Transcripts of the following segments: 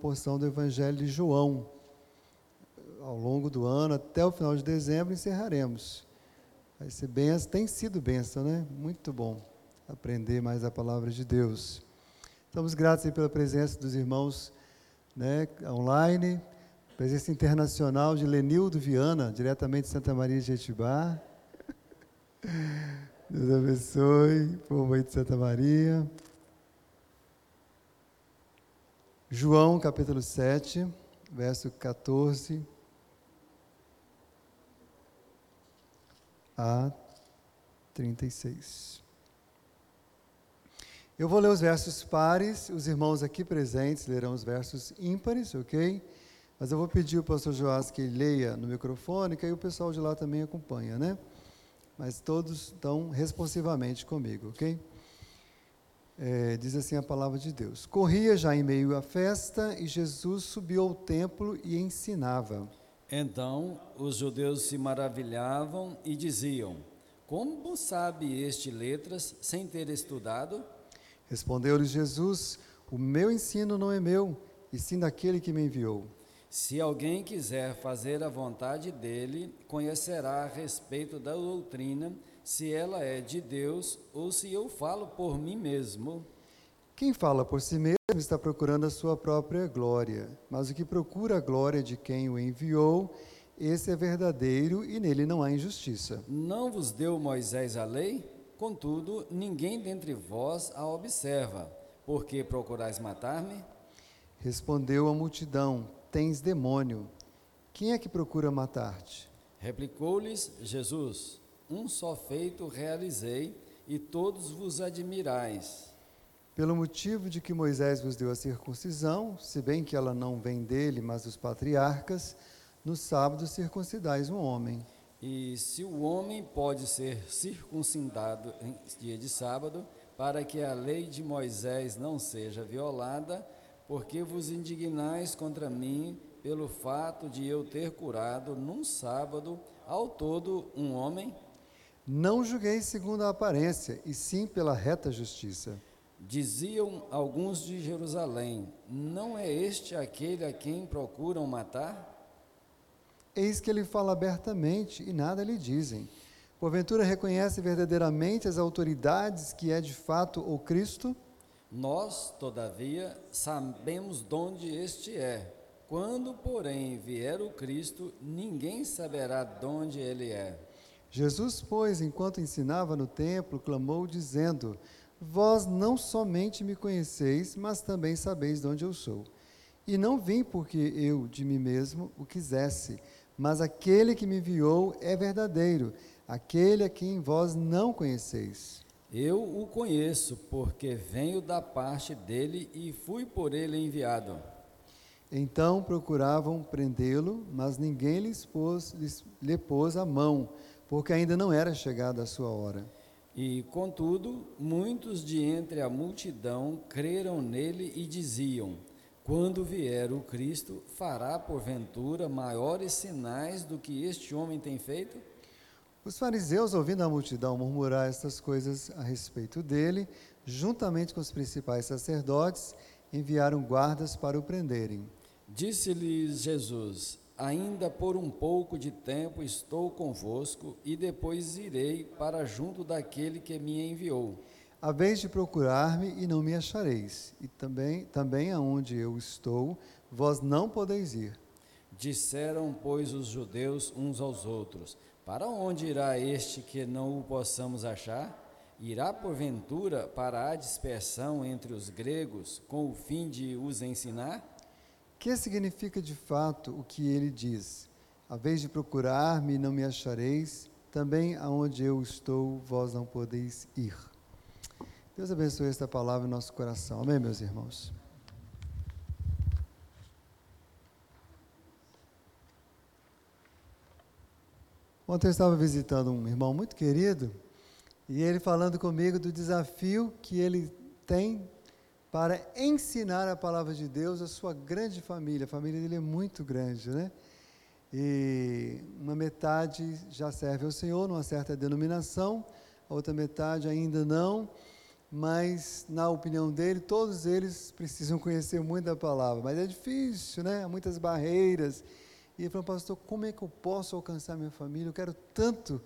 porção do Evangelho de João. Ao longo do ano, até o final de dezembro, encerraremos. Vai ser benção, tem sido benção, né? Muito bom aprender mais a palavra de Deus. Estamos gratos pela presença dos irmãos né, online, presença internacional de Lenildo Viana, diretamente de Santa Maria de Jetibá. Deus abençoe, povo aí de Santa Maria. João capítulo 7, verso 14 a 36. Eu vou ler os versos pares, os irmãos aqui presentes lerão os versos ímpares, ok? Mas eu vou pedir ao pastor Joás que leia no microfone, que aí o pessoal de lá também acompanha, né? Mas todos estão responsivamente comigo, ok? É, diz assim a palavra de Deus: Corria já em meio à festa e Jesus subiu ao templo e ensinava. Então os judeus se maravilhavam e diziam: Como sabe este letras sem ter estudado? Respondeu-lhes Jesus: O meu ensino não é meu, e sim daquele que me enviou. Se alguém quiser fazer a vontade dele, conhecerá a respeito da doutrina se ela é de Deus ou se eu falo por mim mesmo. Quem fala por si mesmo está procurando a sua própria glória, mas o que procura a glória de quem o enviou, esse é verdadeiro e nele não há injustiça. Não vos deu Moisés a lei? Contudo, ninguém dentre vós a observa. Por que procurais matar-me? Respondeu a multidão: Tens demônio. Quem é que procura matar-te? Replicou-lhes Jesus: um só feito realizei, e todos vos admirais. Pelo motivo de que Moisés vos deu a circuncisão, se bem que ela não vem dele, mas dos patriarcas, no sábado circuncidais um homem. E se o homem pode ser circuncidado em dia de sábado, para que a lei de Moisés não seja violada, porque vos indignais contra mim pelo fato de eu ter curado num sábado ao todo um homem? Não julguei segundo a aparência, e sim pela reta justiça. Diziam alguns de Jerusalém: Não é este aquele a quem procuram matar? Eis que ele fala abertamente e nada lhe dizem. Porventura reconhece verdadeiramente as autoridades que é de fato o Cristo? Nós, todavia, sabemos de onde este é. Quando, porém, vier o Cristo, ninguém saberá de onde ele é. Jesus, pois, enquanto ensinava no templo, clamou, dizendo: Vós não somente me conheceis, mas também sabeis de onde eu sou. E não vim porque eu de mim mesmo o quisesse, mas aquele que me enviou é verdadeiro, aquele a quem vós não conheceis. Eu o conheço, porque venho da parte dele e fui por ele enviado. Então procuravam prendê-lo, mas ninguém lhes pôs, lhes, lhe pôs a mão porque ainda não era chegada a sua hora. E, contudo, muitos de entre a multidão creram nele e diziam: Quando vier o Cristo, fará porventura maiores sinais do que este homem tem feito? Os fariseus, ouvindo a multidão murmurar estas coisas a respeito dele, juntamente com os principais sacerdotes, enviaram guardas para o prenderem. Disse-lhes Jesus: Ainda por um pouco de tempo estou convosco, e depois irei para junto daquele que me enviou. vez de procurar-me e não me achareis, e também, também aonde eu estou, vós não podeis ir. Disseram, pois, os judeus uns aos outros: Para onde irá este que não o possamos achar? Irá porventura para a dispersão entre os gregos, com o fim de os ensinar? Que significa de fato o que ele diz? A vez de procurar-me, não me achareis, também aonde eu estou, vós não podeis ir. Deus abençoe esta palavra em nosso coração. Amém, meus irmãos? Ontem eu estava visitando um irmão muito querido e ele falando comigo do desafio que ele tem para ensinar a palavra de Deus à sua grande família. A família dele é muito grande, né? E uma metade já serve ao Senhor numa certa denominação, a outra metade ainda não. mas na opinião dele, todos eles precisam conhecer muito da palavra, mas é difícil, né? Há muitas barreiras. E ele falou, pastor, como é que eu posso alcançar minha família? Eu quero tanto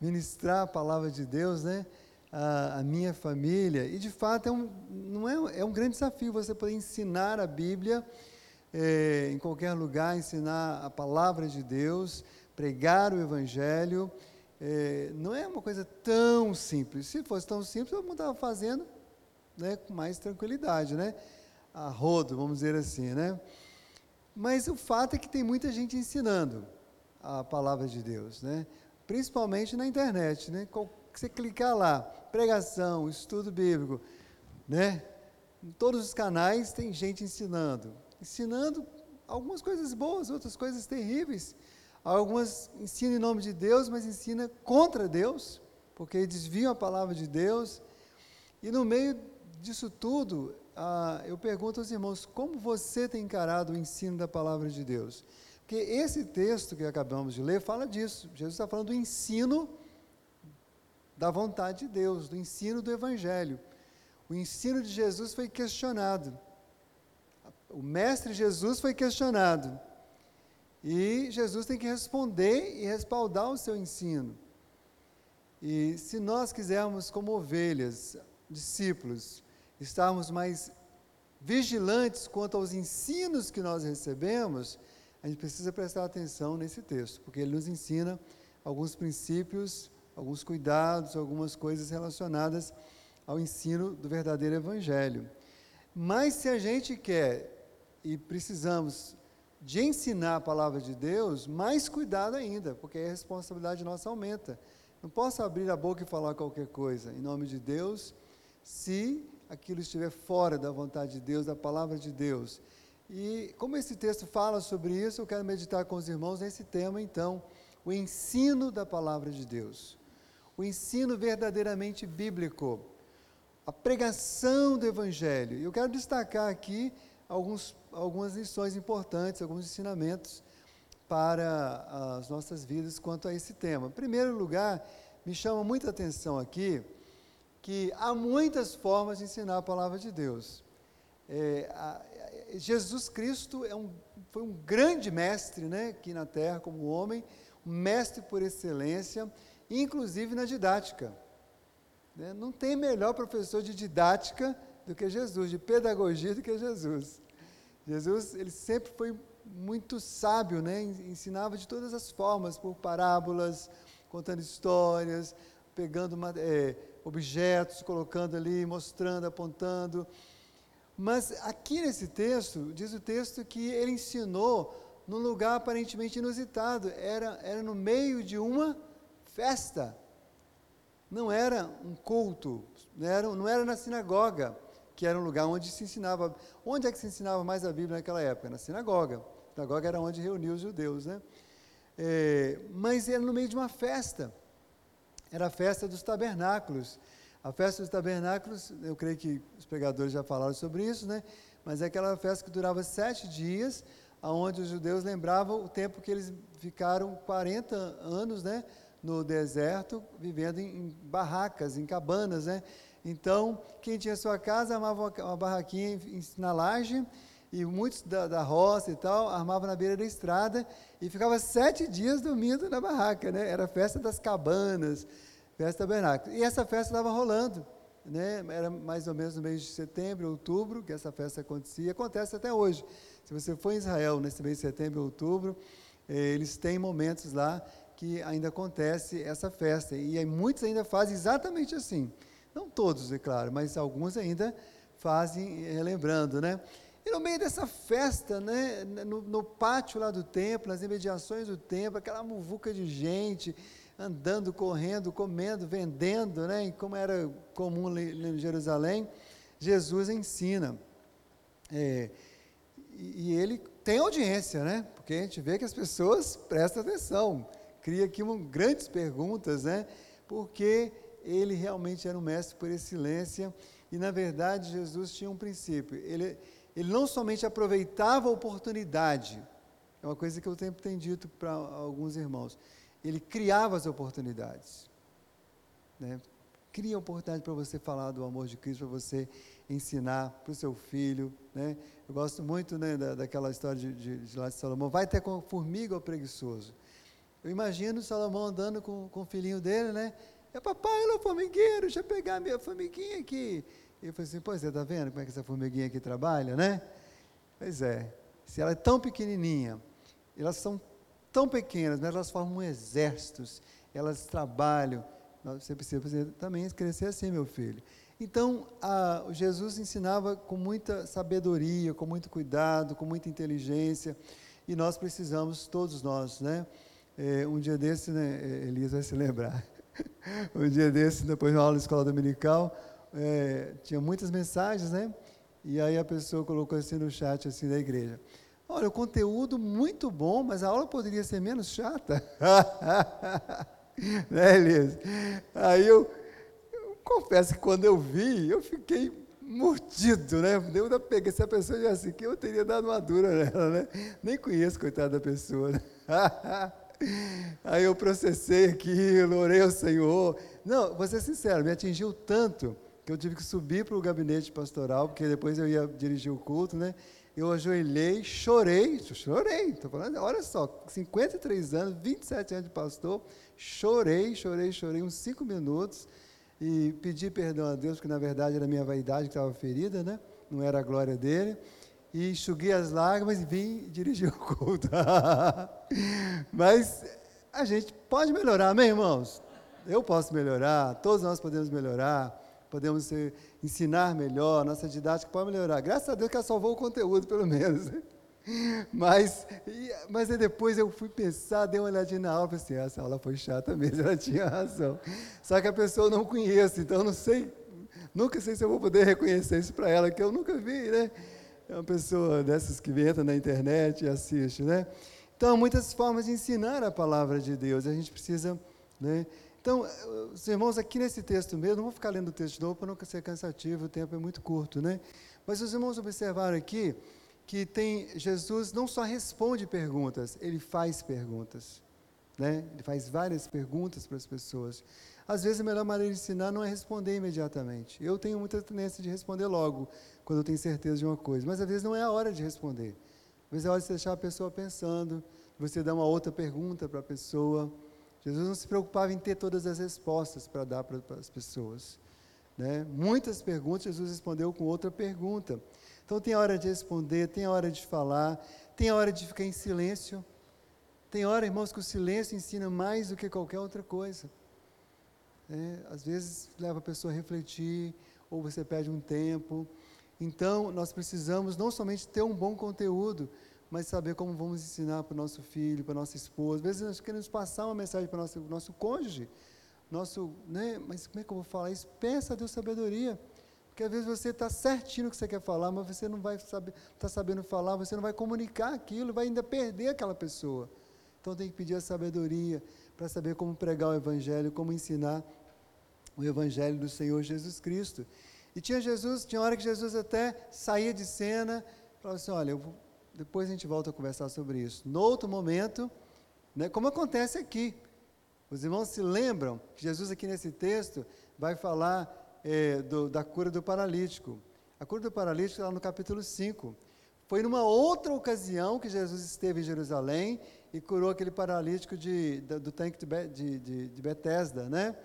ministrar a palavra de Deus, né? A, a minha família. E de fato é um, não é, é um grande desafio você poder ensinar a Bíblia é, em qualquer lugar, ensinar a palavra de Deus, pregar o Evangelho é, não é uma coisa tão simples. Se fosse tão simples, mundo estava fazendo né, com mais tranquilidade, né? A rodo, vamos dizer assim, né? Mas o fato é que tem muita gente ensinando a palavra de Deus, né? Principalmente na internet, né? Você clicar lá, pregação, estudo bíblico, né? Em todos os canais tem gente ensinando, ensinando algumas coisas boas, outras coisas terríveis. Algumas ensinam em nome de Deus, mas ensina contra Deus, porque desviam a palavra de Deus. E no meio disso tudo, ah, eu pergunto aos irmãos, como você tem encarado o ensino da palavra de Deus? Porque esse texto que acabamos de ler fala disso. Jesus está falando do ensino da vontade de Deus, do ensino do Evangelho. O ensino de Jesus foi questionado. O Mestre Jesus foi questionado. E Jesus tem que responder e respaldar o seu ensino. E se nós quisermos, como ovelhas, discípulos, estarmos mais vigilantes quanto aos ensinos que nós recebemos, a gente precisa prestar atenção nesse texto, porque ele nos ensina alguns princípios, alguns cuidados, algumas coisas relacionadas ao ensino do verdadeiro Evangelho. Mas se a gente quer e precisamos de ensinar a palavra de Deus, mais cuidado ainda, porque a responsabilidade nossa aumenta. Não posso abrir a boca e falar qualquer coisa em nome de Deus, se aquilo estiver fora da vontade de Deus, da palavra de Deus. E como esse texto fala sobre isso, eu quero meditar com os irmãos nesse tema, então, o ensino da palavra de Deus. O ensino verdadeiramente bíblico. A pregação do Evangelho. Eu quero destacar aqui alguns, algumas lições importantes, alguns ensinamentos para as nossas vidas quanto a esse tema. Em primeiro lugar, me chama muita atenção aqui que há muitas formas de ensinar a palavra de Deus. É, a, Jesus Cristo é um, foi um grande mestre né, aqui na terra, como homem, um mestre por excelência, inclusive na didática. Né? Não tem melhor professor de didática do que Jesus, de pedagogia do que Jesus. Jesus, ele sempre foi muito sábio, né? ensinava de todas as formas, por parábolas, contando histórias, pegando é, objetos, colocando ali, mostrando, apontando. Mas aqui nesse texto, diz o texto que ele ensinou num lugar aparentemente inusitado, era, era no meio de uma festa. Não era um culto, não era, não era na sinagoga que era um lugar onde se ensinava. Onde é que se ensinava mais a Bíblia naquela época? Na sinagoga. A sinagoga era onde reunia os judeus, né? É, mas era no meio de uma festa. Era a festa dos tabernáculos. A festa dos tabernáculos, eu creio que os pregadores já falaram sobre isso, né? Mas é aquela festa que durava sete dias, onde os judeus lembravam o tempo que eles ficaram 40 anos, né? No deserto, vivendo em, barracas, em cabanas, né? Então, quem tinha sua casa armava uma, barraquinha na laje, e muitos da, da roça e tal armavam na beira da estrada e ficava sete dias dormindo na barraca, né? Era a festa das cabanas, festa tabernáculo. E essa festa estava rolando, né? Era mais ou menos no mês de setembro, outubro, que essa festa acontecia. Acontece até hoje. Se você for em Israel nesse mês de setembro, outubro, eh, eles têm momentos lá que ainda acontece essa festa. E muitos ainda fazem exatamente assim. Não todos, é claro, mas alguns ainda fazem relembrando, né? E no meio dessa festa, né, no, no, pátio lá do templo, nas imediações do templo, aquela muvuca de gente andando, correndo, comendo, vendendo, né, como era comum em Jerusalém, Jesus ensina. É, e, e ele tem audiência, né? Porque a gente vê que as pessoas prestam atenção, cria aqui uma, grandes perguntas, né? Porque ele realmente era um mestre por excelência e, na verdade, Jesus tinha um princípio. Ele, ele não somente aproveitava a oportunidade, é uma coisa que eu sempre tenho dito para alguns irmãos, ele criava as oportunidades. Né? cria oportunidade para você falar do amor de Cristo, para você ensinar para o seu filho. Né? Eu gosto muito né, da, daquela história de, de, de, lá de Salomão. Vai ter com formiga ou preguiçoso? Eu imagino Salomão andando com, com o filhinho dele, né? É papai, olha o formigueiro, deixa eu pegar a minha formiguinha aqui. E eu falei assim, pois você está vendo como é que essa formiguinha aqui trabalha, né? Pois é, se ela é tão pequenininha, elas são tão pequenas, mas elas formam exércitos, elas trabalham. Você precisa também crescer assim, meu filho. Então, a, Jesus ensinava com muita sabedoria, com muito cuidado, com muita inteligência, e nós precisamos, todos nós, né? É, um dia desse, né, Elias vai se lembrar, um dia desse, depois de uma aula de escola dominical, é, tinha muitas mensagens, né? E aí a pessoa colocou assim no chat assim da igreja. Olha, o conteúdo muito bom, mas a aula poderia ser menos chata. né, Elias? Aí eu, eu, confesso que quando eu vi, eu fiquei mordido, né? Deu da pegar. Se a pessoa já assim, que eu teria dado uma dura nela, né? Nem conheço, coitada da pessoa. Aí eu processei aquilo, orei ao Senhor. Não, vou ser sincero, me atingiu tanto que eu tive que subir para o gabinete pastoral, porque depois eu ia dirigir o culto, né? Eu ajoelhei, chorei, chorei, estou falando, olha só, 53 anos, 27 anos de pastor, chorei, chorei, chorei uns cinco minutos e pedi perdão a Deus, porque na verdade era minha vaidade que estava ferida, né? Não era a glória dele. E enxuguei as lágrimas e vim dirigir o culto. Mas a gente pode melhorar, amém, irmãos? Eu posso melhorar, todos nós podemos melhorar podemos ser, ensinar melhor, nossa didática pode melhorar. Graças a Deus que ela salvou o conteúdo, pelo menos. Mas, mas depois eu fui pensar, dei uma olhadinha na aula, pensei, essa aula foi chata mesmo, ela tinha razão. Só que a pessoa eu não conheço, então eu não sei, nunca sei se eu vou poder reconhecer isso para ela, que eu nunca vi, né? É uma pessoa dessas que entra na internet e assiste, né? Então, muitas formas de ensinar a palavra de Deus, a gente precisa, né? Então, os irmãos, aqui nesse texto mesmo, não vou ficar lendo o texto novo para não ser cansativo, o tempo é muito curto, né? Mas os irmãos observaram aqui que tem Jesus não só responde perguntas, ele faz perguntas. Né? Ele faz várias perguntas para as pessoas. Às vezes a melhor maneira de ensinar não é responder imediatamente. Eu tenho muita tendência de responder logo, quando eu tenho certeza de uma coisa, mas às vezes não é a hora de responder. Às vezes é a hora de deixar a pessoa pensando, você dar uma outra pergunta para a pessoa. Jesus não se preocupava em ter todas as respostas para dar para, para as pessoas. Né? Muitas perguntas, Jesus respondeu com outra pergunta. Então tem a hora de responder, tem a hora de falar, tem a hora de ficar em silêncio. Tem hora, irmãos, que o silêncio ensina mais do que qualquer outra coisa. É, às vezes leva a pessoa a refletir, ou você perde um tempo. Então, nós precisamos não somente ter um bom conteúdo, mas saber como vamos ensinar para o nosso filho, para a nossa esposa. Às vezes nós queremos passar uma mensagem para o nosso, nosso cônjuge, nosso, né? mas como é que eu vou falar isso? Peça a Deus sabedoria. Porque às vezes você está certinho no que você quer falar, mas você não vai saber, está sabendo falar, você não vai comunicar aquilo, vai ainda perder aquela pessoa. Então tem que pedir a sabedoria para saber como pregar o Evangelho, como ensinar o Evangelho do Senhor Jesus Cristo. E tinha Jesus, tinha hora que Jesus até saía de cena, falava assim, olha, vou depois a gente volta a conversar sobre isso. No outro momento, né, como acontece aqui, os irmãos se lembram que Jesus, aqui nesse texto, vai falar é, do, da cura do paralítico. A cura do paralítico está no capítulo 5. Foi numa outra ocasião que Jesus esteve em Jerusalém e curou aquele paralítico de, de, do tanque de, de, de Betesda, né?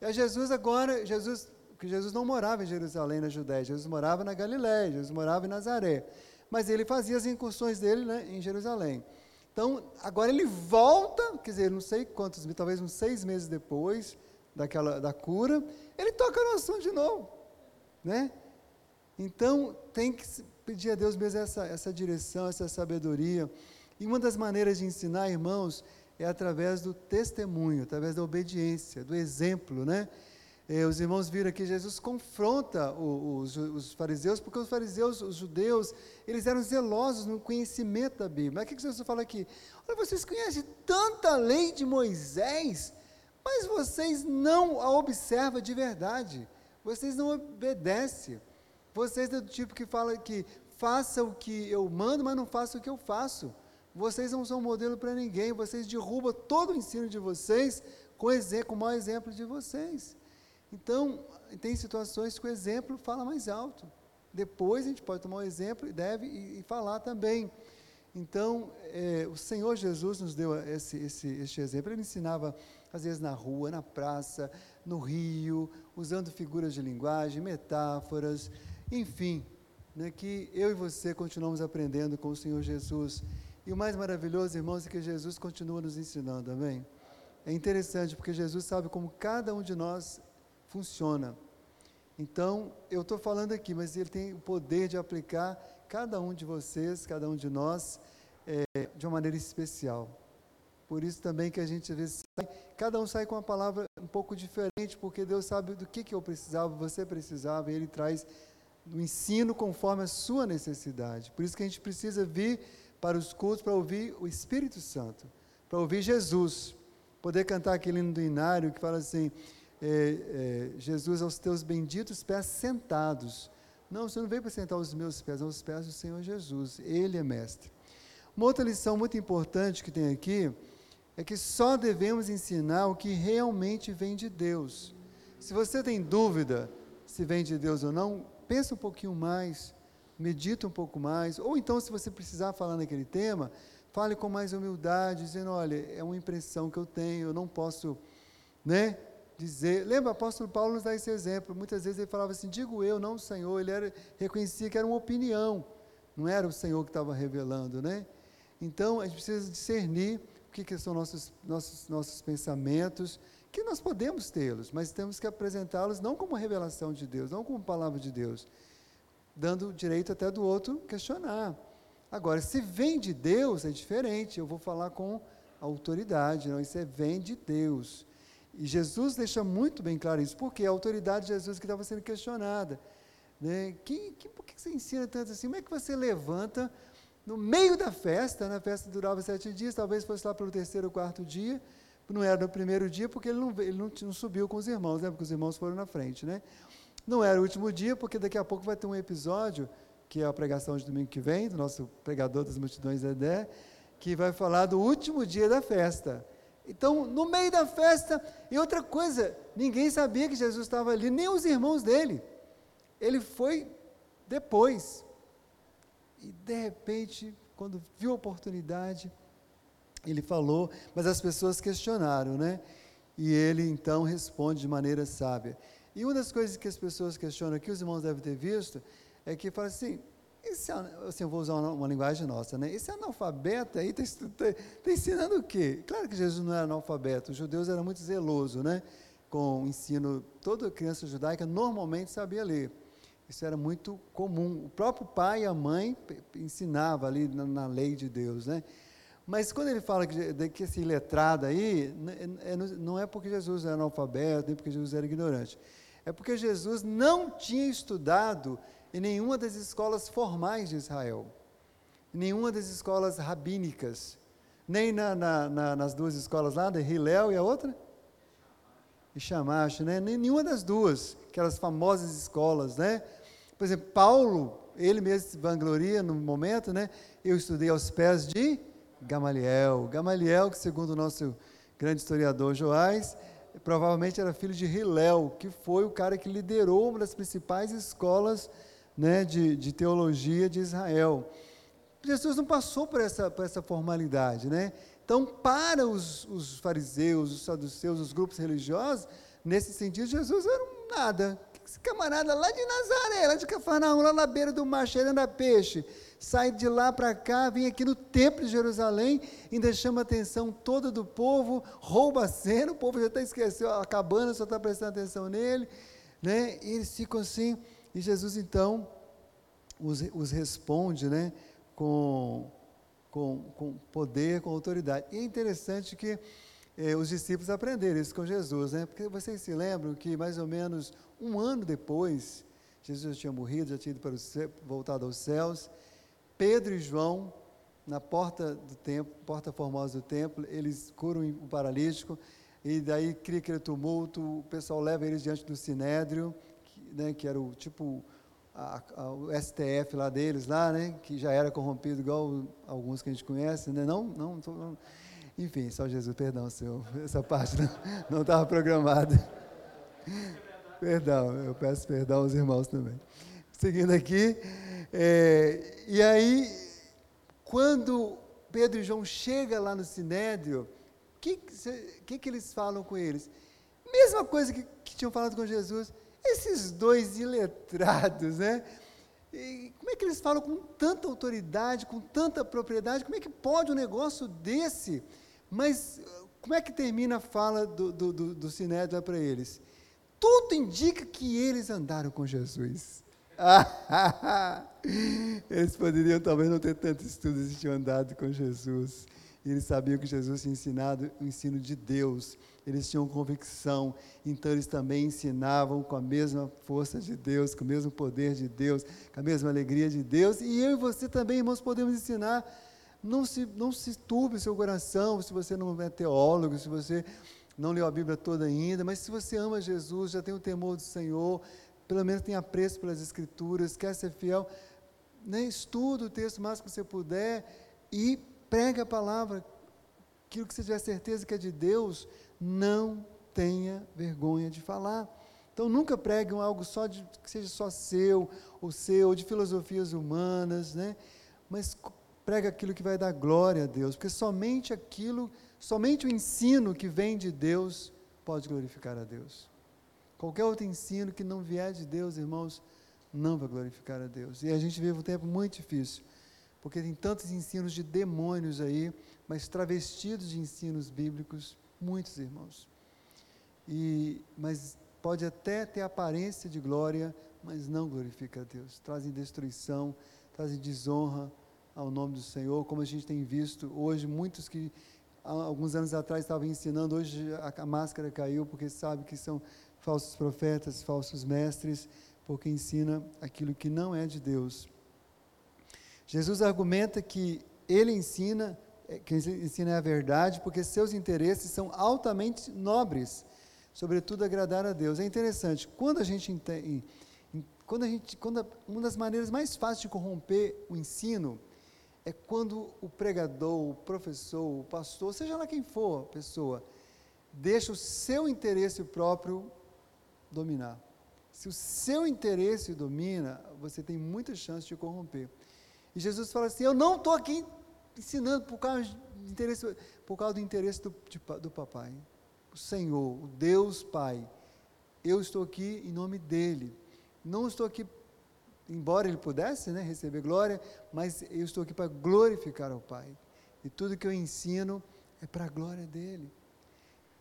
E Jesus agora, Jesus, que Jesus não morava em Jerusalém, na Judéia, Jesus morava na Galiléia, Jesus morava em Nazaré mas ele fazia as incursões dele né, em Jerusalém. Então, agora ele volta, quer dizer, não sei quantos, talvez uns seis meses depois daquela, da cura, ele toca no assunto de novo. Né? Então, tem que pedir a Deus mesmo essa, essa direção, essa sabedoria. E uma das maneiras de ensinar, irmãos, é através do testemunho, através da obediência, do exemplo, né? Eh, os irmãos viram que Jesus confronta os, os, fariseus, porque os fariseus, os judeus, eles eram zelosos no conhecimento da Bíblia. Mas o que Jesus fala aqui? Olha, vocês conhecem tanta lei de Moisés, mas vocês não a observam de verdade. Vocês não obedecem. Vocês é do tipo que fala que faça o que eu mando, mas não faça o que eu faço. Vocês não são modelo para ninguém. Vocês derrubam todo o ensino de vocês com, com o mau exemplo de vocês. Então, tem situações que o exemplo fala mais alto. Depois a gente pode tomar o um exemplo e deve e, e falar também. Então, é, o Senhor Jesus nos deu esse, esse, este exemplo. Ele ensinava, às vezes, na rua, na praça, no rio, usando figuras de linguagem, metáforas, enfim, né, que eu e você continuamos aprendendo com o Senhor Jesus. E o mais maravilhoso, irmãos, é que Jesus continua nos ensinando, amém? É interessante, porque Jesus sabe como cada um de nós funciona. Então, eu estou falando aqui, mas ele tem o poder de aplicar cada um de vocês, cada um de nós, é, de uma maneira especial. Por isso também que a gente às vezes sai, cada um sai com uma palavra um pouco diferente, porque Deus sabe do que, que eu precisava, você precisava, e Ele traz o ensino conforme a sua necessidade. Por isso que a gente precisa vir para os cultos para ouvir o Espírito Santo, para ouvir Jesus. Poder cantar aquele hino do inário que fala assim: é, é, Jesus aos teus benditos pés sentados. Não, você não veio para sentar os meus pés, aos pés do Senhor Jesus. Ele é mestre. Uma outra lição muito importante que tem aqui é que só devemos ensinar o que realmente vem de Deus. Se você tem dúvida se vem de Deus ou não, pensa um pouquinho mais, medita um pouco mais, ou então, se você precisar falar naquele tema, fale com mais humildade, dizendo: olha, é uma impressão que eu tenho, eu não posso, né? dizer. Lembra, o apóstolo Paulo nos dá esse exemplo. Muitas vezes ele falava assim: digo eu, não o Senhor. Ele era, reconhecia que era uma opinião, não era o Senhor que estava revelando, né? Então a gente precisa discernir o que, que são nossos, nossos, nossos pensamentos, que nós podemos tê-los, mas temos que apresentá-los não como revelação de Deus, não como palavra de Deus, dando direito até do outro questionar. Agora, se vem de Deus, é diferente, eu vou falar com autoridade, não, isso é vem de Deus. E Jesus deixa muito bem claro isso, porque a autoridade de Jesus que estava sendo questionada. Né? Que, que, por que você ensina tanto assim? Como é que você levanta no meio da festa? Né? A festa durava sete dias, talvez fosse lá pelo terceiro ou quarto dia. Não era no primeiro dia, porque ele não, ele não, não subiu com os irmãos, né? porque os irmãos foram na frente. Né? Não era o último dia, porque daqui a pouco vai ter um episódio, que é a pregação de domingo que vem, do nosso pregador das multidões, Edé, que vai falar do último dia da festa. Então, no meio da festa, e outra coisa, ninguém sabia que Jesus estava ali, nem os irmãos dele. Ele foi depois. E de repente, quando viu a oportunidade, ele falou, mas as pessoas questionaram, né? E ele então responde de maneira sábia. E uma das coisas que as pessoas questionam aqui, os irmãos devem ter visto, é que fala assim: esse, assim, eu vou usar uma, uma, linguagem nossa, né? Esse analfabeto aí está tá, tá ensinando o quê? Claro que Jesus não era analfabeto, os judeus eram muito zelosos, né? Com o ensino, toda criança judaica normalmente sabia ler. Isso era muito comum. O próprio pai e a mãe ensinava ali na, na lei de Deus, né? Mas quando ele fala que, que esse letrado aí, é, não é porque Jesus era analfabeto, nem porque Jesus era ignorante. É porque Jesus não tinha estudado em nenhuma das escolas formais de Israel, em nenhuma das escolas rabínicas, nem na, na, na, nas duas escolas lá, de Hillel e a outra? E Shamash, né? Nem, nenhuma das duas, aquelas famosas escolas, né? Por exemplo, Paulo, ele mesmo se vangloria no momento, né? Eu estudei aos pés de Gamaliel. Gamaliel, que segundo o nosso grande historiador Joás, provavelmente era filho de Hillel, que foi o cara que liderou uma das principais escolas né, de, de teologia de Israel. Jesus não passou por essa, por essa formalidade. Né? Então, para os, os fariseus, os saduceus, os grupos religiosos, nesse sentido, Jesus era um nada. Esse camarada lá de Nazaré, lá de Cafarnaum, lá na beira do mar, cheirando a peixe, sai de lá para cá, vem aqui no templo de Jerusalém, ainda chama a atenção toda do povo, rouba a cena, o povo já está esquecendo, acabando, só está prestando atenção nele, né? E eles ficam assim, e Jesus então os, os responde né, com, com, com poder, com autoridade. E é interessante que eh, os discípulos aprenderam isso com Jesus, né? Porque vocês se lembram que mais ou menos um ano depois, Jesus já tinha morrido, já tinha ido para o céu, voltado aos céus. Pedro e João, na porta do templo, porta formosa do templo, eles curam o paralítico, e daí cria aquele tumulto, o pessoal leva eles diante do sinédrio, né, que era o tipo a, a, o STF lá deles, lá, né, que já era corrompido igual alguns que a gente conhece, né? não, não, não. enfim, só Jesus, perdão, Senhor, essa parte não estava programada. perdão, eu peço perdão aos irmãos também. Seguindo aqui, é, e aí, quando Pedro e João chegam lá no Sinédrio, o que, que, que eles falam com eles? Mesma coisa que, que tinham falado com Jesus. Esses dois iletrados, né? E como é que eles falam com tanta autoridade, com tanta propriedade? Como é que pode um negócio desse? Mas como é que termina a fala do, do, do, do para eles? Tudo indica que eles andaram com Jesus. eles poderiam talvez não ter tanto estudo se tinham andado com Jesus. E eles sabiam que Jesus tinha ensinado o ensino de Deus. Eles tinham convicção, então eles também ensinavam com a mesma força de Deus, com o mesmo poder de Deus, com a mesma alegria de Deus. E eu e você também, irmãos, podemos ensinar. Não se, não se turbe o seu coração se você não é teólogo, se você não leu a Bíblia toda ainda, mas se você ama Jesus, já tem o temor do Senhor, pelo menos tem apreço pelas Escrituras, quer ser fiel, né, estuda o texto máximo que você puder e Prega a palavra, aquilo que você tiver certeza que é de Deus, não tenha vergonha de falar. Então nunca pregue algo só de, que seja só seu, ou seu, ou de filosofias humanas, né? Mas prega aquilo que vai dar glória a Deus, porque somente aquilo, somente o ensino que vem de Deus pode glorificar a Deus. Qualquer outro ensino que não vier de Deus, irmãos, não vai glorificar a Deus. E a gente vive um tempo muito difícil porque tem tantos ensinos de demônios aí, mas travestidos de ensinos bíblicos, muitos irmãos. E, mas pode até ter aparência de glória, mas não glorifica a Deus. Trazem destruição, trazem desonra ao nome do Senhor, como a gente tem visto hoje, muitos que alguns anos atrás estavam ensinando, hoje a máscara caiu, porque sabe que são falsos profetas, falsos mestres, porque ensina aquilo que não é de Deus. Jesus argumenta que ele ensina, é, que ensina a verdade, porque seus interesses são altamente nobres, sobretudo agradar a Deus. É interessante, quando a gente entende, quando a gente, quando uma das maneiras mais fáceis de corromper o ensino é quando o pregador, o professor, o pastor, seja lá quem for a pessoa, deixa o seu interesse próprio dominar. Se o seu interesse domina, você tem muita chance de corromper. E Jesus fala assim: Eu não estou aqui ensinando por causa, de interesse, por causa do interesse do, de, do papai. O Senhor, o Deus Pai. Eu estou aqui em nome dele. Não estou aqui, embora ele pudesse né, receber glória, mas eu estou aqui para glorificar ao Pai. E tudo que eu ensino é para a glória dele.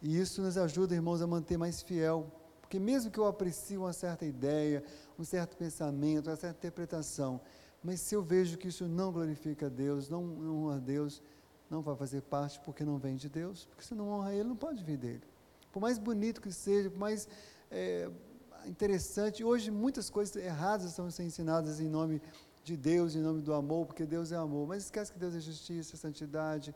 E isso nos ajuda, irmãos, a manter mais fiel. Porque mesmo que eu aprecie uma certa ideia, um certo pensamento, uma certa interpretação, mas se eu vejo que isso não glorifica a Deus, não honra a Deus, não vai fazer parte porque não vem de Deus. Porque se não honra Ele, não pode vir dele. Por mais bonito que seja, por mais é, interessante, hoje muitas coisas erradas estão sendo ensinadas em nome de Deus, em nome do amor, porque Deus é amor. Mas esquece que Deus é justiça, santidade,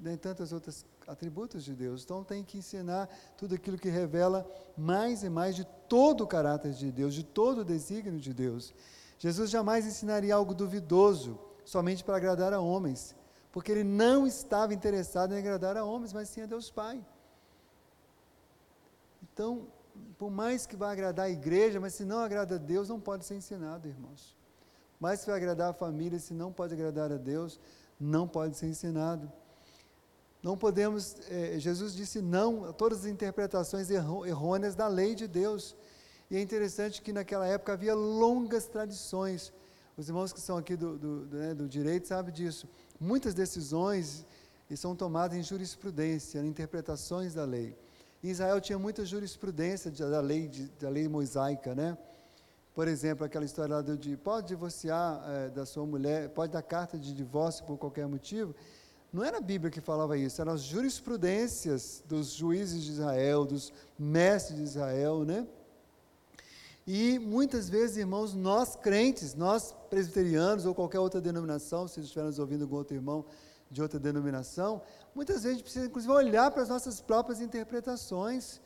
nem tantos outros atributos de Deus. Então tem que ensinar tudo aquilo que revela mais e mais de todo o caráter de Deus, de todo o desígnio de Deus. Jesus jamais ensinaria algo duvidoso somente para agradar a homens, porque ele não estava interessado em agradar a homens, mas sim a Deus Pai. Então, por mais que vá agradar a igreja, mas se não agrada a Deus, não pode ser ensinado, irmãos. Mais que vai agradar a família, se não pode agradar a Deus, não pode ser ensinado. Não podemos, eh, Jesus disse não a todas as interpretações errôneas da lei de Deus. E é interessante que naquela época havia longas tradições. Os irmãos que são aqui do, do, do, né, do direito sabem disso. Muitas decisões são tomadas em jurisprudência, em interpretações da lei. Em Israel tinha muita jurisprudência da lei, da lei mosaica, né? Por exemplo, aquela história lá de pode divorciar é, da sua mulher, pode dar carta de divórcio por qualquer motivo. Não era a Bíblia que falava isso, eram as jurisprudências dos juízes de Israel, dos mestres de Israel, né? E muitas vezes, irmãos, nós crentes, nós presbiterianos ou qualquer outra denominação, se estivermos ouvindo algum outro irmão de outra denominação, muitas vezes a gente precisa, inclusive, olhar para as nossas próprias interpretações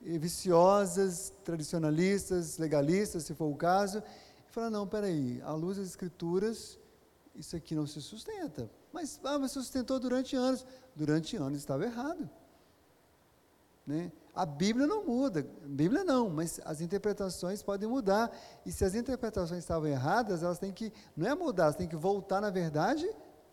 viciosas, tradicionalistas, legalistas, se for o caso, e falar: não, peraí, à luz das Escrituras, isso aqui não se sustenta. Mas, ah, mas sustentou durante anos. Durante anos estava errado. Né? A Bíblia não muda, a Bíblia não, mas as interpretações podem mudar. E se as interpretações estavam erradas, elas têm que, não é mudar, elas têm que voltar, na verdade,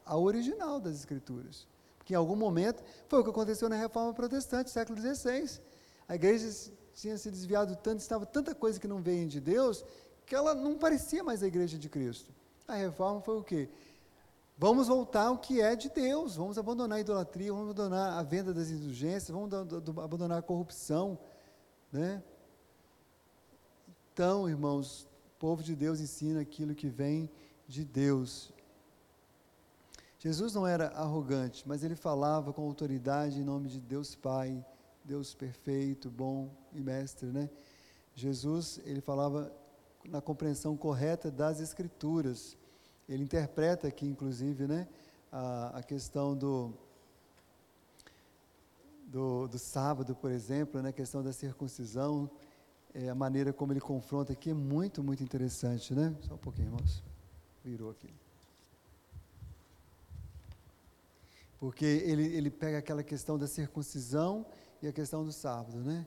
ao original das Escrituras. Porque em algum momento, foi o que aconteceu na Reforma Protestante, século XVI. A igreja tinha se desviado tanto, estava tanta coisa que não veio de Deus, que ela não parecia mais a igreja de Cristo. A reforma foi o quê? Vamos voltar ao que é de Deus, vamos abandonar a idolatria, vamos abandonar a venda das indulgências, vamos abandonar a corrupção. Né? Então, irmãos, o povo de Deus ensina aquilo que vem de Deus. Jesus não era arrogante, mas ele falava com autoridade em nome de Deus Pai, Deus perfeito, bom e mestre, né? Jesus, ele falava na compreensão correta das Escrituras. Ele interpreta aqui, inclusive, né, a, a questão do, do, do, sábado, por exemplo, né, a questão da circuncisão, é, a maneira como ele confronta aqui é muito, muito interessante. Né? Só um pouquinho, irmãos. Virou aqui. Porque ele, ele pega aquela questão da circuncisão e a questão do sábado, né?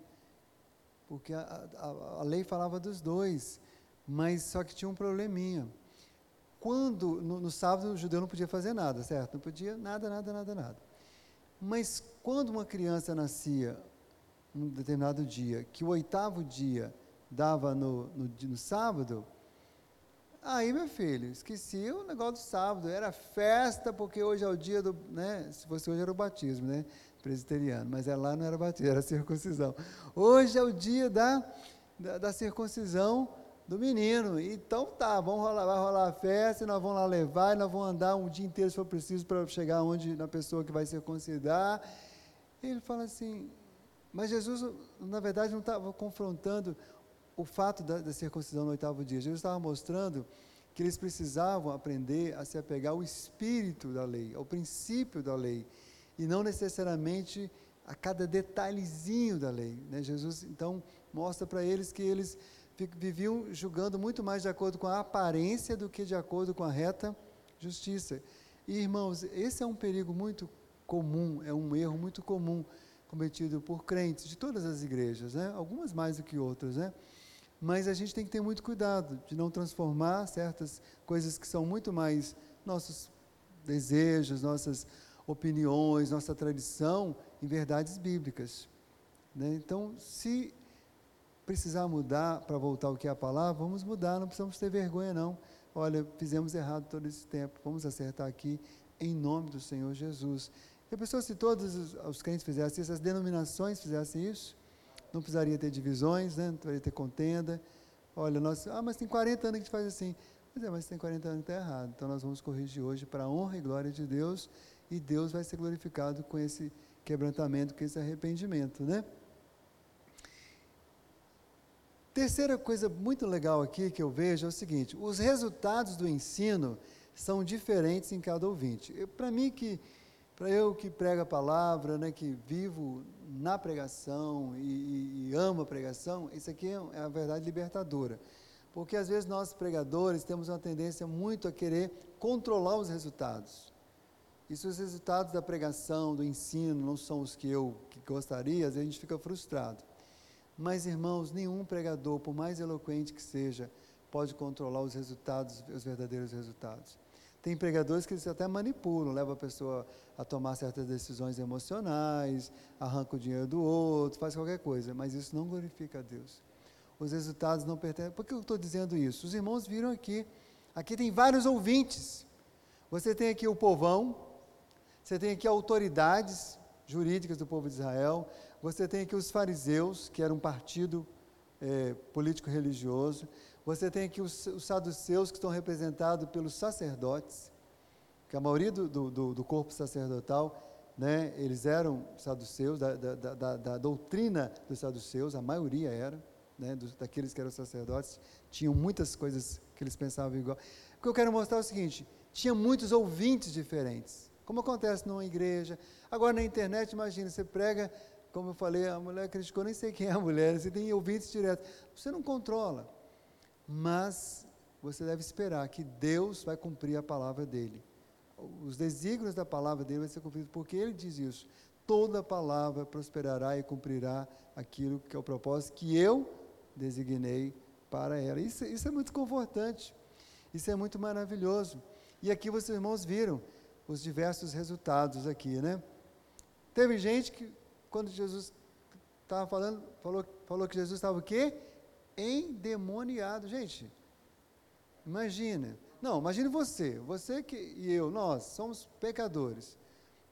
Porque a, a, a lei falava dos dois, mas só que tinha um probleminha quando no, no, sábado o judeu não podia fazer nada, certo? Não podia nada, nada, nada, nada. Mas quando uma criança nascia num determinado dia, que o oitavo dia dava no, no, no sábado, aí, meu filho, esqueci o negócio do sábado, era festa, porque hoje é o dia do, né, se fosse hoje era o batismo, né, presbiteriano, mas é lá não era batismo, era circuncisão. Hoje é o dia da, da, da circuncisão do menino. Então tá, vamos rolar, vai rolar a festa, nós vamos lá levar, nós vamos andar um dia inteiro se for preciso para chegar onde na pessoa que vai circuncidar. Ele fala assim, mas Jesus, na verdade, não estava confrontando o fato da, da, circuncisão no oitavo dia. Jesus estava mostrando que eles precisavam aprender a se apegar ao espírito da lei, ao princípio da lei, e não necessariamente a cada detalhezinho da lei. Né? Jesus, então, mostra para eles que eles viviam julgando muito mais de acordo com a aparência do que de acordo com a reta justiça. E, irmãos, esse é um perigo muito comum, é um erro muito comum cometido por crentes de todas as igrejas, né? algumas mais do que outras, né? mas a gente tem que ter muito cuidado de não transformar certas coisas que são muito mais nossos desejos, nossas opiniões, nossa tradição, em verdades bíblicas. Né? Então, se precisar mudar para voltar ao que é a palavra, vamos mudar, não precisamos ter vergonha não. Olha, fizemos errado todo esse tempo, vamos acertar aqui em nome do Senhor Jesus. E a pessoa, se todos os, os crentes fizessem isso, as denominações fizessem isso, não precisaria ter divisões, né? não precisaria ter contenda. Olha, nós, ah, mas tem 40 anos que a gente faz assim. Pois é, mas tem 40 anos que está errado. Então nós vamos corrigir hoje para a honra e glória de Deus, e Deus vai ser glorificado com esse quebrantamento, com esse arrependimento, né? Terceira coisa muito legal aqui que eu vejo é o seguinte: os resultados do ensino são diferentes em cada ouvinte. Para mim que para eu que prego a palavra, né, que vivo na pregação e, e, amo a pregação, isso aqui é, é a verdade libertadora. Porque às vezes nós pregadores temos uma tendência muito a querer controlar os resultados. E se os resultados da pregação, do ensino, não são os que eu que gostaria, às vezes a gente fica frustrado. Mas, irmãos, nenhum pregador, por mais eloquente que seja, pode controlar os resultados, os verdadeiros resultados. Tem pregadores que eles até manipulam, levam a pessoa a tomar certas decisões emocionais, arranca o dinheiro do outro, faz qualquer coisa, mas isso não glorifica a Deus. Os resultados não pertencem. Por que eu estou dizendo isso? Os irmãos viram aqui, aqui tem vários ouvintes. Você tem aqui o povão, você tem aqui autoridades jurídicas do povo de Israel, você tem aqui os fariseus, que era um partido é, político-religioso. Você tem aqui os, os, saduceus, que estão representados pelos sacerdotes, que a maioria do, do, do corpo sacerdotal, né, eles eram saduceus, da, da, da, da, doutrina dos saduceus, a maioria era, né, dos, daqueles que eram sacerdotes, tinham muitas coisas que eles pensavam igual. O que eu quero mostrar é o seguinte: tinha muitos ouvintes diferentes, como acontece numa igreja. Agora na internet, imagina, você prega como eu falei, a mulher criticou, nem sei quem é a mulher, você tem ouvintes diretos. Você não controla. Mas você deve esperar que Deus vai cumprir a palavra dele. Os desígnios da palavra dele vai ser cumpridos, porque ele diz isso. toda palavra prosperará e cumprirá aquilo que é o propósito que eu designei para ela. Isso, isso é muito confortante, isso é muito maravilhoso. E aqui vocês irmãos viram os diversos resultados aqui, né? Teve gente que, quando Jesus estava falando, falou, falou que Jesus estava o quê? Endemoniado. Gente, imagina. Não, imagine você, você que, e eu, nós somos pecadores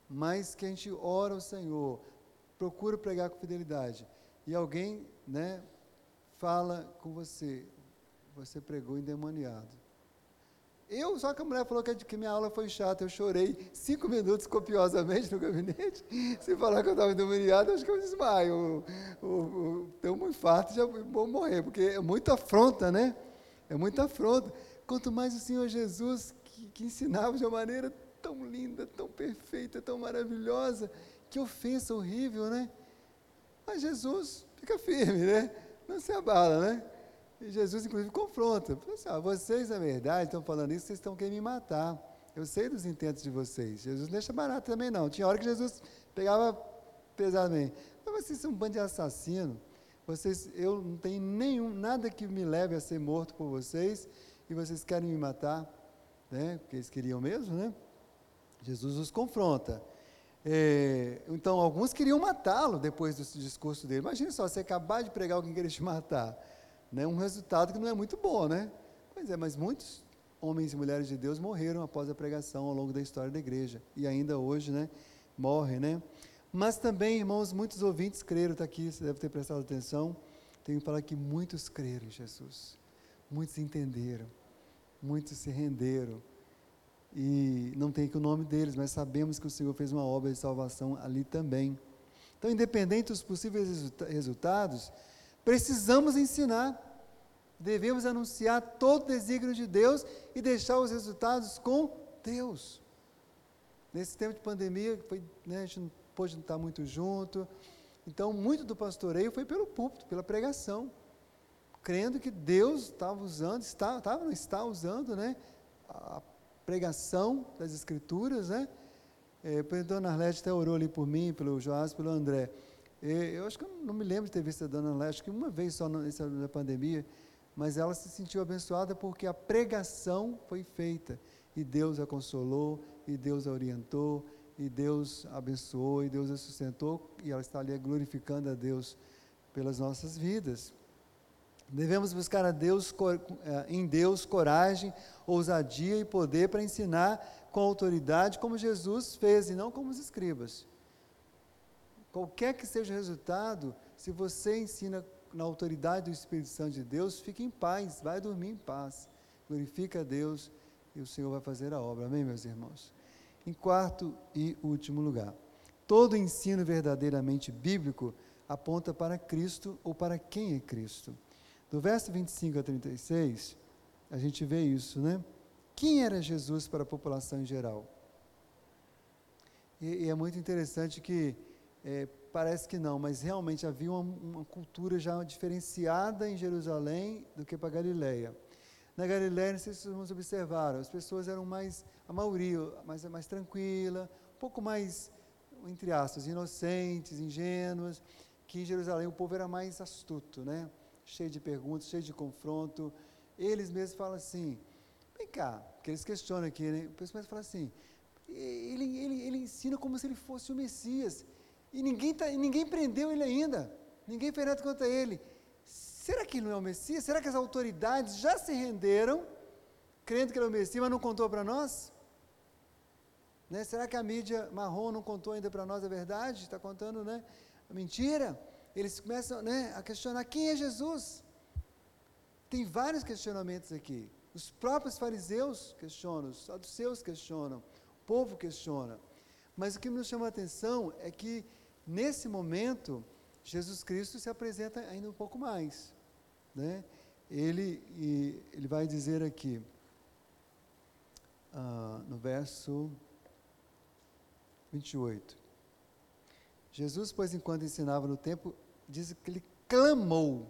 mas que a gente ora ao Senhor, procura pregar com fidelidade, e alguém, né, fala com você, você pregou endemoniado. Eu, só que a mulher falou que, que minha aula foi chata, eu chorei cinco minutos copiosamente no gabinete. Se falar que eu estava endemoniado, acho que eu desmaio. Tenho um infarto, já vou morrer, porque é muita afronta, né? É muita afronta. Quanto mais o Senhor Jesus, que, que ensinava de uma maneira tão linda, tão perfeita, tão maravilhosa. Que ofensa horrível, né? Mas Jesus fica firme, né? Não se abala, né? E Jesus, inclusive, confronta. Assim, ah, vocês, na verdade, estão falando isso, vocês estão querendo me matar. Eu sei dos intentos de vocês. Jesus não deixa barato também, não. Tinha hora que Jesus pegava pesadamente. Mas vocês são um bando de assassino. Vocês, eu não tenho nenhum, nada que me leve a ser morto por vocês, e vocês querem me matar, né? Porque eles queriam mesmo, né? Jesus os confronta. É, então, alguns queriam matá-lo depois do discurso dele. Imagina só, você acabar de pregar alguém querer te matar. Né? Um resultado que não é muito bom, né? Pois é, mas muitos homens e mulheres de Deus morreram após a pregação ao longo da história da igreja. E ainda hoje, né? Morrem, né? Mas também, irmãos, muitos ouvintes creram, está aqui, você deve ter prestado atenção. Tenho que falar que muitos creram em Jesus. Muitos entenderam. Muitos se renderam e não tem aqui o nome deles, mas sabemos que o Senhor fez uma obra de salvação ali também. Então, independente dos possíveis resultados, precisamos ensinar, devemos anunciar todo o desígnio de Deus e deixar os resultados com Deus. Nesse tempo de pandemia, foi, né, a gente não pôde estar muito junto, então muito do pastoreio foi pelo púlpito, pela pregação, crendo que Deus estava usando, está, estava, está usando, né, a pregação das Escrituras, né? É, a dona Arlete até orou ali por mim, pelo Joás, pelo André. Eu acho que eu não me lembro de ter visto a dona Arlete, que uma vez só na pandemia, mas ela se sentiu abençoada porque a pregação foi feita e Deus a consolou, e Deus a orientou, e Deus a abençoou, e Deus a sustentou, e ela está ali glorificando a Deus pelas nossas vidas. Devemos buscar a Deus, eh, em Deus coragem, ousadia e poder para ensinar com autoridade, como Jesus fez, e não como os escribas. Qualquer que seja o resultado, se você ensina na autoridade do Espírito Santo de Deus, fique em paz, vai dormir em paz. Glorifica a Deus e o Senhor vai fazer a obra. Amém, meus irmãos? Em quarto e último lugar, todo ensino verdadeiramente bíblico aponta para Cristo ou para quem é Cristo. Do verso 25 a 36, a gente vê isso, né? Quem era Jesus para a população em geral? E, e é muito interessante que é, parece que não, mas realmente havia uma, uma, cultura já diferenciada em Jerusalém do que para Galiléia. Na Galiléia, não sei se vocês observaram, as pessoas eram mais, a maioria, mais, mais tranquila, um pouco mais, entre aspas, inocentes, ingênuas, que em Jerusalém o povo era mais astuto, né? cheio de perguntas, cheio de confronto. Eles mesmos falam assim, vem cá, porque eles questionam aqui, né? O pessoal fala assim, ele, ele, ele ensina como se ele fosse o Messias, e ninguém, tá, ninguém prendeu ele ainda, ninguém fez nada contra ele. Será que ele não é o Messias? Será que as autoridades já se renderam, crendo que ele é o Messias, mas não contou para nós? Né? Será que a mídia marrom não contou ainda para nós a verdade? Está contando né? a mentira? eles começam né, a questionar quem é Jesus. Tem vários questionamentos aqui. Os próprios fariseus questionam, os saduceus questionam, o povo questiona. Mas o que nos chama a atenção é que, nesse momento, Jesus Cristo se apresenta ainda um pouco mais. Né? Ele, ele vai dizer aqui, ah, no verso 28. Jesus, pois, enquanto ensinava no templo, diz que ele clamou,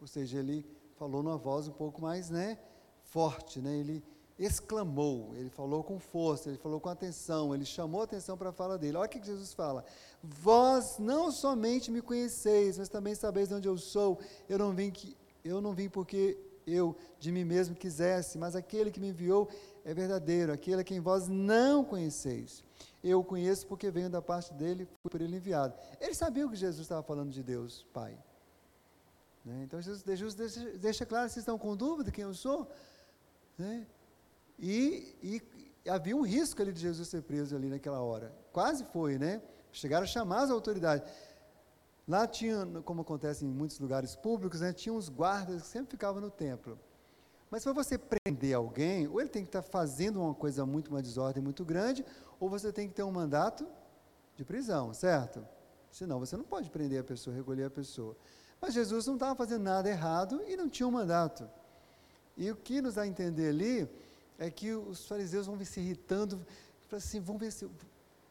ou seja, ele falou numa voz um pouco mais, né, forte, né? Ele exclamou, ele falou com força, ele falou com atenção, ele chamou atenção para a fala dele. Olha o que Jesus fala: Vós não somente me conheceis, mas também sabeis de onde eu sou. Eu não vim que eu não vim porque eu de mim mesmo quisesse, mas aquele que me enviou é verdadeiro, aquele a quem vós não conheceis. Eu o conheço porque venho da parte dele, fui por ele enviado. Ele sabia que Jesus estava falando de Deus, Pai. Né? Então Jesus, deixa, deixa, claro, vocês estão com dúvida quem eu sou? Né? E, e, havia um risco ali de Jesus ser preso ali naquela hora. Quase foi, né? Chegaram a chamar as autoridades. Lá tinha, como acontece em muitos lugares públicos, né, tinha uns guardas que sempre ficavam no templo. Mas para você prender alguém, ou ele tem que estar fazendo uma coisa muito, uma desordem muito grande, ou você tem que ter um mandato de prisão, certo? Senão você não pode prender a pessoa, recolher a pessoa. Mas Jesus não estava fazendo nada errado e não tinha um mandato. E o que nos dá a entender ali é que os fariseus vão se irritando, assim, vamos ver se.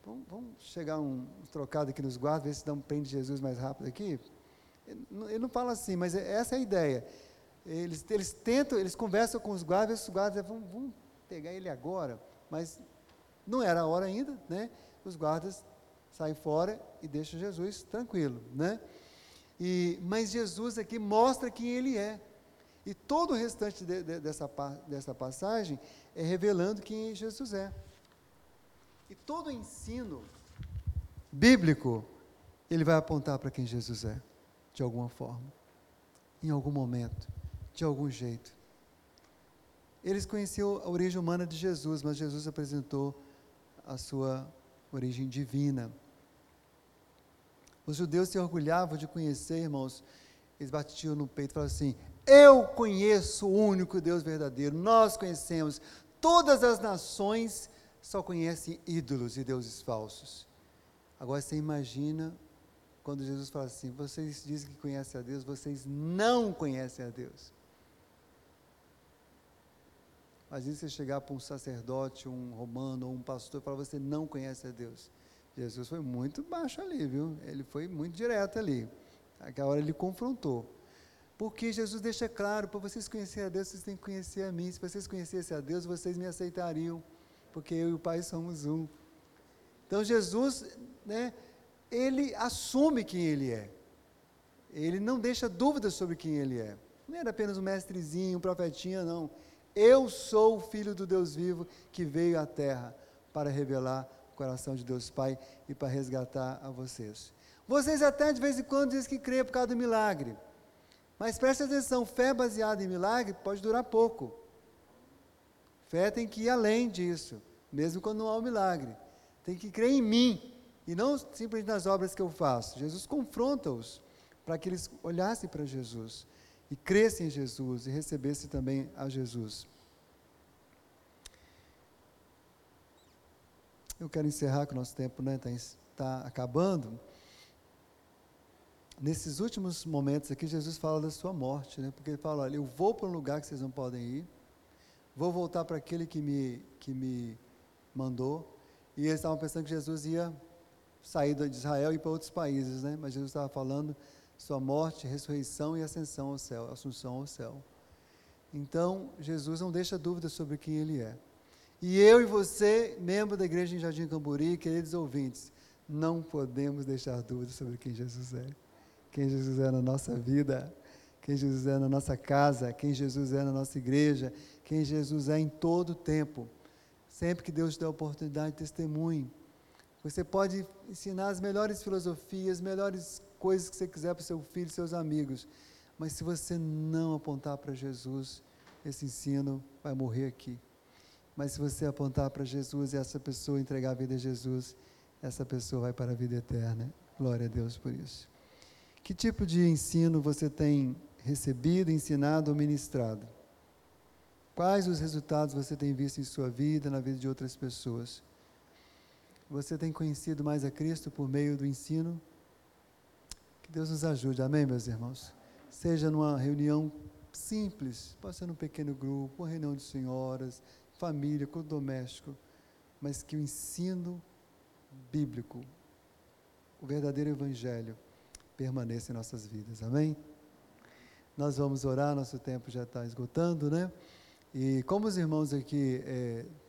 Vamos, vamos chegar um, trocado aqui nos guardas, ver se dá um prende Jesus mais rápido aqui. Ele, ele não fala assim, mas é, essa é a ideia. Eles, eles tentam, eles conversam com os guardas, os guardas vão, vão pegar ele agora, mas não era a hora ainda, né? Os guardas saem fora e deixam Jesus tranquilo, né? E, mas Jesus aqui mostra quem ele é. E todo o restante de, de, dessa, dessa passagem é revelando quem Jesus é. E todo o ensino bíblico, ele vai apontar para quem Jesus é, de alguma forma, em algum momento, de algum jeito. Eles conheciam a origem humana de Jesus, mas Jesus apresentou a sua origem divina. Os judeus se orgulhavam de conhecer, irmãos, eles batiam no peito e falavam assim: Eu conheço o único Deus verdadeiro, nós conhecemos. Todas as nações só conhecem ídolos e deuses falsos. Agora você imagina quando Jesus fala assim: Vocês dizem que conhecem a Deus, vocês não conhecem a Deus. Imagina você chegar para um sacerdote, um romano ou um pastor e falar: Você não conhece a Deus. Jesus foi muito baixo ali, viu? Ele foi muito direto ali. Aquela hora ele confrontou. Porque Jesus deixa claro, para vocês conhecerem a Deus, vocês têm que conhecer a mim. Se vocês conhecessem a Deus, vocês me aceitariam, porque eu e o Pai somos um. Então Jesus, né, ele assume quem ele é. Ele não deixa dúvidas sobre quem ele é. Não era apenas um mestrezinho, um profetinha, não. Eu sou o filho do Deus vivo que veio à terra para revelar o coração de Deus Pai e para resgatar a vocês. Vocês até de vez em quando dizem que creem por causa do milagre. Mas preste atenção, fé baseada em milagre pode durar pouco. Fé tem que ir além disso, mesmo quando não há o um milagre. Tem que crer em mim e não simplesmente nas obras que eu faço. Jesus confronta-os para que eles olhassem para Jesus e crescem em Jesus e recebessem também a Jesus. Eu quero encerrar que o nosso tempo está né, tá, tá acabando. Nesses últimos momentos aqui, Jesus fala da sua morte, né? porque ele fala: olha, eu vou para um lugar que vocês não podem ir, vou voltar para aquele que me, que me mandou. E eles estavam pensando que Jesus ia sair de Israel e ir para outros países, né? mas Jesus estava falando sua morte, ressurreição e ascensão ao céu, assunção ao céu. Então, Jesus não deixa dúvida sobre quem ele é. E eu e você, membro da igreja em Jardim Camburi, queridos ouvintes, não podemos deixar dúvidas sobre quem Jesus é. Quem Jesus é na nossa vida, quem Jesus é na nossa casa, quem Jesus é na nossa igreja, quem Jesus é em todo o tempo. Sempre que Deus te dá a oportunidade, testemunhe. Você pode ensinar as melhores filosofias, as melhores coisas que você quiser para o seu filho seus amigos. Mas se você não apontar para Jesus, esse ensino vai morrer aqui. Mas se você apontar para Jesus e essa pessoa entregar a vida a Jesus, essa pessoa vai para a vida eterna. Glória a Deus por isso. Que tipo de ensino você tem recebido, ensinado ou ministrado? Quais os resultados você tem visto em sua vida, na vida de outras pessoas? Você tem conhecido mais a Cristo por meio do ensino? Que Deus nos ajude, amém, meus irmãos? Seja numa reunião simples, pode ser num pequeno grupo, uma reunião de senhoras, família, culto doméstico, mas que o ensino bíblico, o verdadeiro evangelho, permaneça em nossas vidas. Amém? Nós vamos orar, nosso tempo já está esgotando, né? E como os irmãos aqui é,